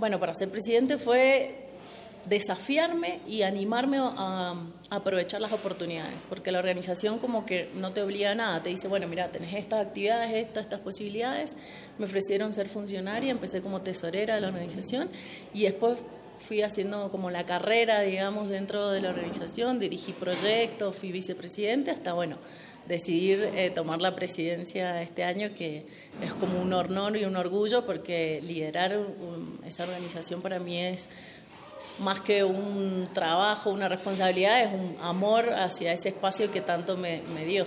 Bueno, para ser presidente fue desafiarme y animarme a, aprovechar las oportunidades, porque la organización como que no te obliga a nada, te dice, bueno, mira, tenés estas actividades, estas, estas posibilidades, me ofrecieron ser funcionaria, empecé como tesorera de la organización y después fui haciendo como la carrera, digamos, dentro de la organización, dirigí proyectos, fui vicepresidente, hasta, bueno, decidir eh, tomar la presidencia este año, que es como un honor y un orgullo, porque liderar esa organización para mí es más que un trabajo, una responsabilidad, es un amor hacia ese espacio que tanto me dio.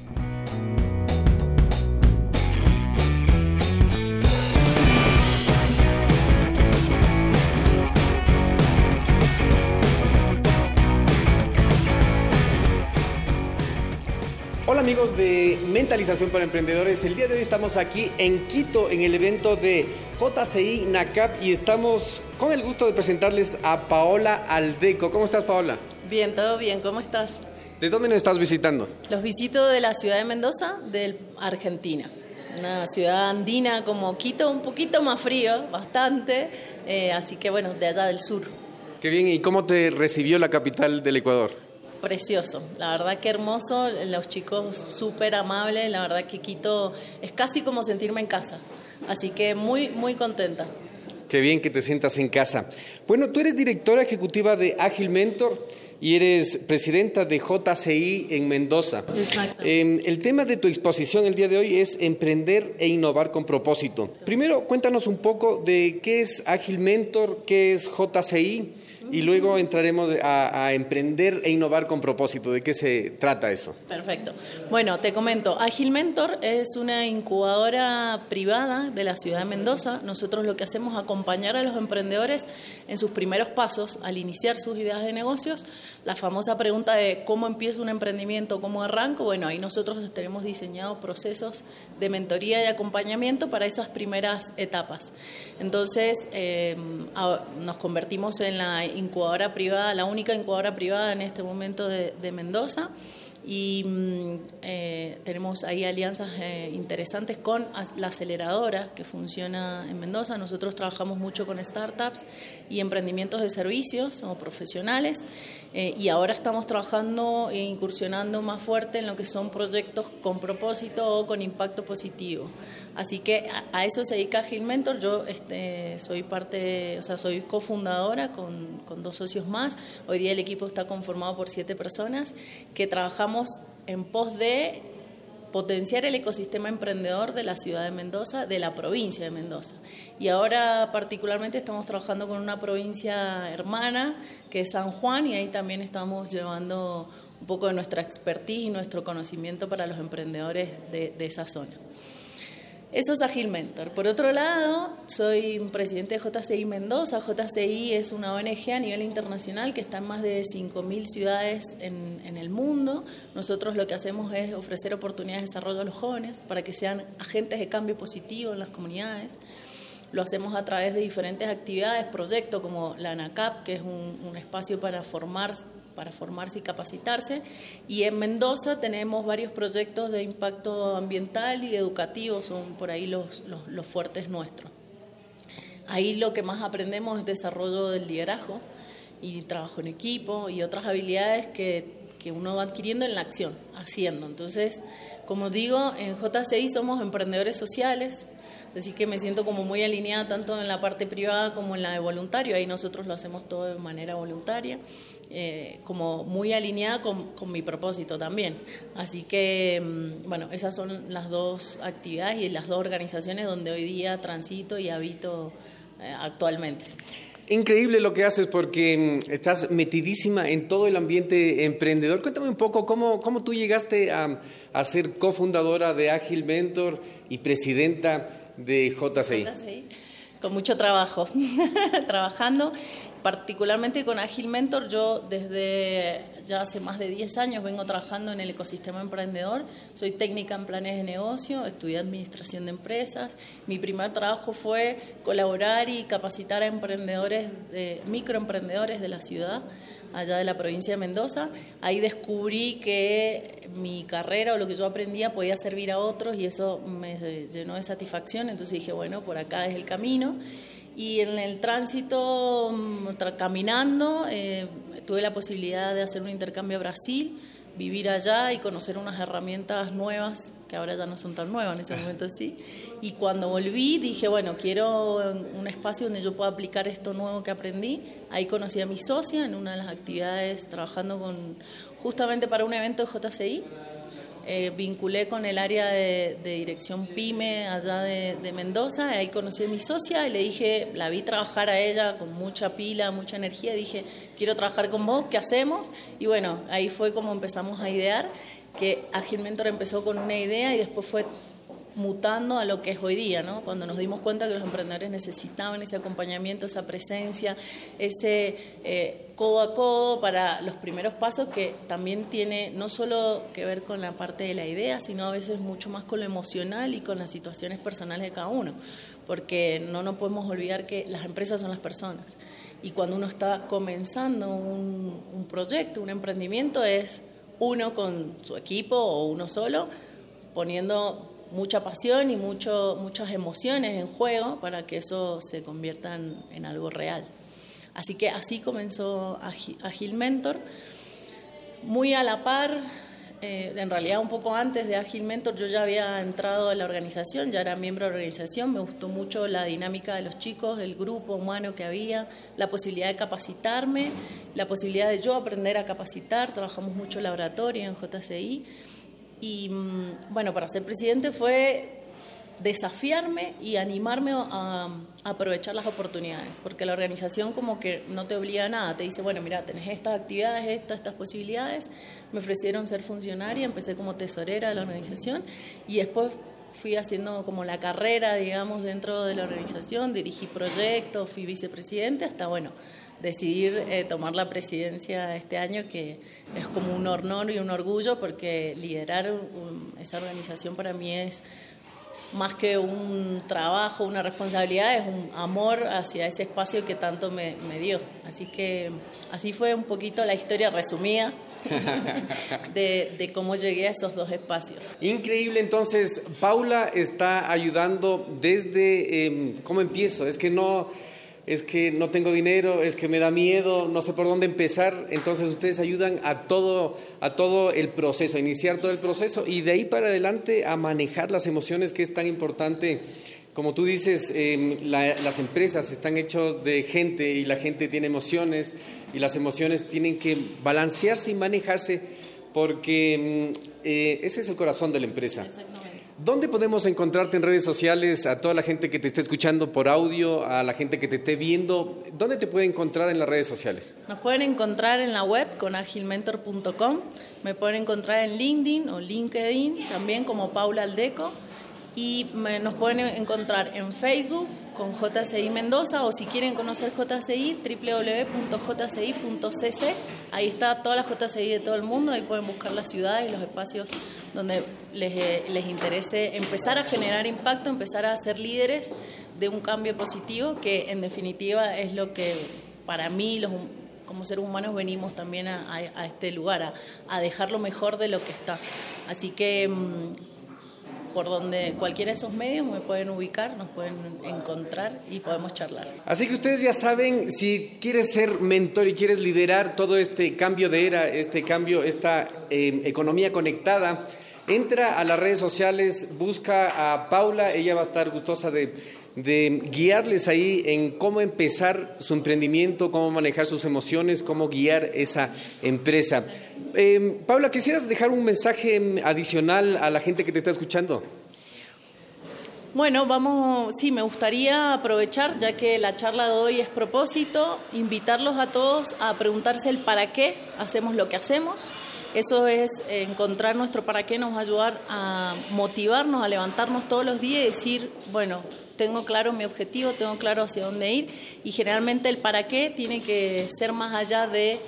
Amigos de Mentalización para Emprendedores, el día de hoy estamos aquí en Quito en el evento de JCI NACAP y estamos con el gusto de presentarles a Paola Aldeco. ¿Cómo estás Paola? Bien, todo bien, ¿cómo estás? ¿De dónde nos estás visitando? Los visito de la ciudad de Mendoza, de Argentina. Una ciudad andina como Quito, un poquito más frío, bastante, eh, así que bueno, de allá del sur. Qué bien, ¿y cómo te recibió la capital del Ecuador? Precioso, la verdad que hermoso, los chicos súper amables, la verdad que Quito es casi como sentirme en casa, así que muy, muy contenta. Qué bien que te sientas en casa. Bueno, tú eres directora ejecutiva de Ágil Mentor y eres presidenta de JCI en Mendoza. Exacto. Em, el tema de tu exposición el día de hoy es emprender e innovar con propósito. Primero, cuéntanos un poco de qué es Ágil Mentor, qué es JCI y luego entraremos a, emprender e innovar con propósito. ¿De qué se trata eso? Perfecto. Bueno, te comento, Agile Mentor es una incubadora privada de la ciudad de Mendoza. Nosotros lo que hacemos es acompañar a los emprendedores en sus primeros pasos al iniciar sus ideas de negocios. La famosa pregunta de cómo empiezo un emprendimiento, cómo arranco, bueno, ahí nosotros tenemos diseñados procesos de mentoría y acompañamiento para esas primeras etapas. Entonces, eh, nos convertimos en la incubadora privada, la única incubadora privada en este momento de, Mendoza y mm, eh, tenemos ahí alianzas eh, interesantes con la aceleradora que funciona en Mendoza. Nosotros trabajamos mucho con startups y emprendimientos de servicios o profesionales eh, y ahora estamos trabajando e incursionando más fuerte en lo que son proyectos con propósito o con impacto positivo. Así que a, eso se dedica Gil Mentor. Yo este, soy parte, o sea, soy cofundadora con, con dos socios más. Hoy día el equipo está conformado por siete personas que trabajamos en pos de potenciar el ecosistema emprendedor de la ciudad de Mendoza, de la provincia de Mendoza. Y ahora particularmente estamos trabajando con una provincia hermana, que es San Juan, y ahí también estamos llevando un poco de nuestra expertise y nuestro conocimiento para los emprendedores de, de esa zona. Eso es Agile Mentor. Por otro lado, soy presidente de JCI Mendoza. JCI es una ONG a nivel internacional que está en más de 5.000 ciudades en, el mundo. Nosotros lo que hacemos es ofrecer oportunidades de desarrollo a los jóvenes para que sean agentes de cambio positivo en las comunidades. Lo hacemos a través de diferentes actividades, proyectos como la ANACAP, que es un espacio para formar para formarse y capacitarse. Y en Mendoza tenemos varios proyectos de impacto ambiental y educativo, son por ahí los, los, fuertes nuestros. Ahí lo que más aprendemos es desarrollo del liderazgo y trabajo en equipo y otras habilidades que, que uno va adquiriendo en la acción, haciendo. Entonces, como digo, en JCI somos emprendedores sociales, Así que me siento como muy alineada tanto en la parte privada como en la de voluntario. Ahí nosotros lo hacemos todo de manera voluntaria. Eh, como muy alineada con, mi propósito también. Así que, mm, bueno, esas son las dos actividades y las dos organizaciones donde hoy día transito y habito eh, actualmente. Increíble lo que haces porque mm, estás metidísima en todo el ambiente emprendedor. Cuéntame un poco cómo, cómo tú llegaste a, a ser cofundadora de Agile Mentor y presidenta de JCI. JCI. Con mucho trabajo, trabajando particularmente con Agile Mentor, yo desde ya hace más de 10 años vengo trabajando en el ecosistema emprendedor. Soy técnica en planes de negocio, estudié administración de empresas. Mi primer trabajo fue colaborar y capacitar a emprendedores, de, microemprendedores de la ciudad, allá de la provincia de Mendoza. Ahí descubrí que mi carrera o lo que yo aprendía podía servir a otros y eso me llenó de satisfacción. Entonces dije, bueno, por acá es el camino y en el tránsito, mm, caminando, eh, tuve la posibilidad de hacer un intercambio a Brasil, vivir allá y conocer unas herramientas nuevas, que ahora ya no son tan nuevas, en ese momento sí. Y cuando volví dije, bueno, quiero un espacio donde yo pueda aplicar esto nuevo que aprendí. Ahí conocí a mi socia en una de las actividades trabajando con justamente para un evento de JCI eh, vinculé con el área de, dirección PYME allá de, Mendoza, ahí conocí a mi socia y le dije, la vi trabajar a ella con mucha pila, mucha energía, dije, quiero trabajar con vos, ¿qué hacemos? Y bueno, ahí fue como empezamos a idear, que Agile Mentor empezó con una idea y después fue mutando a lo que es hoy día, ¿no? Cuando nos dimos cuenta que los emprendedores necesitaban ese acompañamiento, esa presencia, ese eh, codo a codo para los primeros pasos que también tiene no solo que ver con la parte de la idea, sino a veces mucho más con lo emocional y con las situaciones personales de cada uno, porque no nos podemos olvidar que las empresas son las personas y cuando uno está comenzando un, un proyecto, un emprendimiento es uno con su equipo o uno solo poniendo mucha pasión y mucho, muchas emociones en juego para que eso se convierta en, algo real. Así que así comenzó Agile Mentor, muy a la par, eh, en realidad un poco antes de Agile Mentor yo ya había entrado a la organización, ya era miembro de la organización, me gustó mucho la dinámica de los chicos, el grupo humano que había, la posibilidad de capacitarme, la posibilidad de yo aprender a capacitar, trabajamos mucho laboratorio en JCI y mm, bueno, para ser presidente fue desafiarme y animarme a, aprovechar las oportunidades, porque la organización como que no te obliga a nada, te dice, bueno, mira, tenés estas actividades, estas, estas posibilidades, me ofrecieron ser funcionaria, empecé como tesorera de la organización y después fui haciendo como la carrera, digamos, dentro de la organización, dirigí proyectos, fui vicepresidente, hasta, bueno, decidir eh, tomar la presidencia este año, que es como un honor y un orgullo, porque liderar esa organización para mí es más que un trabajo, una responsabilidad, es un amor hacia ese espacio que tanto me, dio. Así que así fue un poquito la historia resumida. De, cómo llegué a esos dos espacios. Increíble, entonces Paula está ayudando desde, em, ¿cómo empiezo? Es que no, es que no tengo dinero, es que me da miedo, no sé por dónde empezar. Entonces ustedes ayudan a todo, a todo el proceso, a iniciar todo el proceso y de ahí para adelante a manejar las emociones que es tan importante. Como tú dices, em, las empresas están hechas de gente y la gente tiene emociones y las emociones tienen que balancearse y manejarse porque em, eh, ese es el corazón de la empresa. ¿Dónde podemos encontrarte en redes sociales a toda la gente que te esté escuchando por audio, a la gente que te esté viendo? ¿Dónde te pueden encontrar en las redes sociales? Nos pueden encontrar en la web con agilmentor.com, me pueden encontrar en LinkedIn o LinkedIn también como Paula Aldeco y nos pueden encontrar en Facebook con JCI Mendoza o si quieren conocer JCI, www.jci.cc. Ahí está toda la JCI de todo el mundo, ahí pueden buscar las ciudades y los espacios donde les, eh, les interese empezar a generar impacto, empezar a ser líderes de un cambio positivo, que en definitiva es lo que para mí los, como seres humanos venimos también a, este lugar, a, a, dejar lo mejor de lo que está. Así que mm, por donde cualquiera de esos medios me pueden ubicar, nos pueden encontrar y podemos charlar. Así que ustedes ya saben, si quieres ser mentor y quieres liderar todo este cambio de era, este cambio, esta eh, economía conectada, entra a las redes sociales, busca a Paula, ella va a estar gustosa de, de guiarles ahí en cómo empezar su emprendimiento, cómo manejar sus emociones, cómo guiar esa empresa. Eh, Paula, ¿quisieras dejar un mensaje adicional a la gente que te está escuchando? Bueno, vamos, sí, me gustaría aprovechar, ya que la charla de hoy es propósito, invitarlos a todos a preguntarse el para qué hacemos lo que hacemos. Eso es encontrar nuestro para qué, nos va a ayudar a motivarnos, a levantarnos todos los días y decir, bueno, tengo claro mi objetivo, tengo claro hacia dónde ir y generalmente el para qué tiene que ser más allá de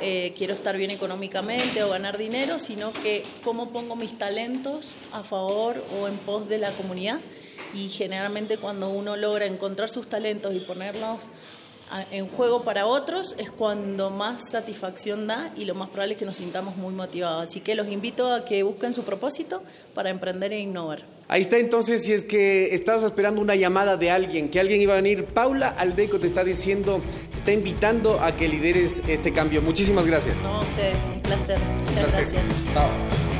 eh, quiero estar bien económicamente o ganar dinero, sino que cómo pongo mis talentos a favor o en pos de la comunidad. Y generalmente cuando uno logra encontrar sus talentos y ponerlos en juego para otros es cuando más satisfacción da y lo más probable es que nos sintamos muy motivados. Así que los invito a que busquen su propósito para emprender e innovar. Ahí está entonces, si es que estabas esperando una llamada de alguien, que alguien iba a venir, Paula Aldeco te está diciendo, te está invitando a que lideres este cambio. Muchísimas gracias. No, ustedes, un placer. Muchas gracias. Chao.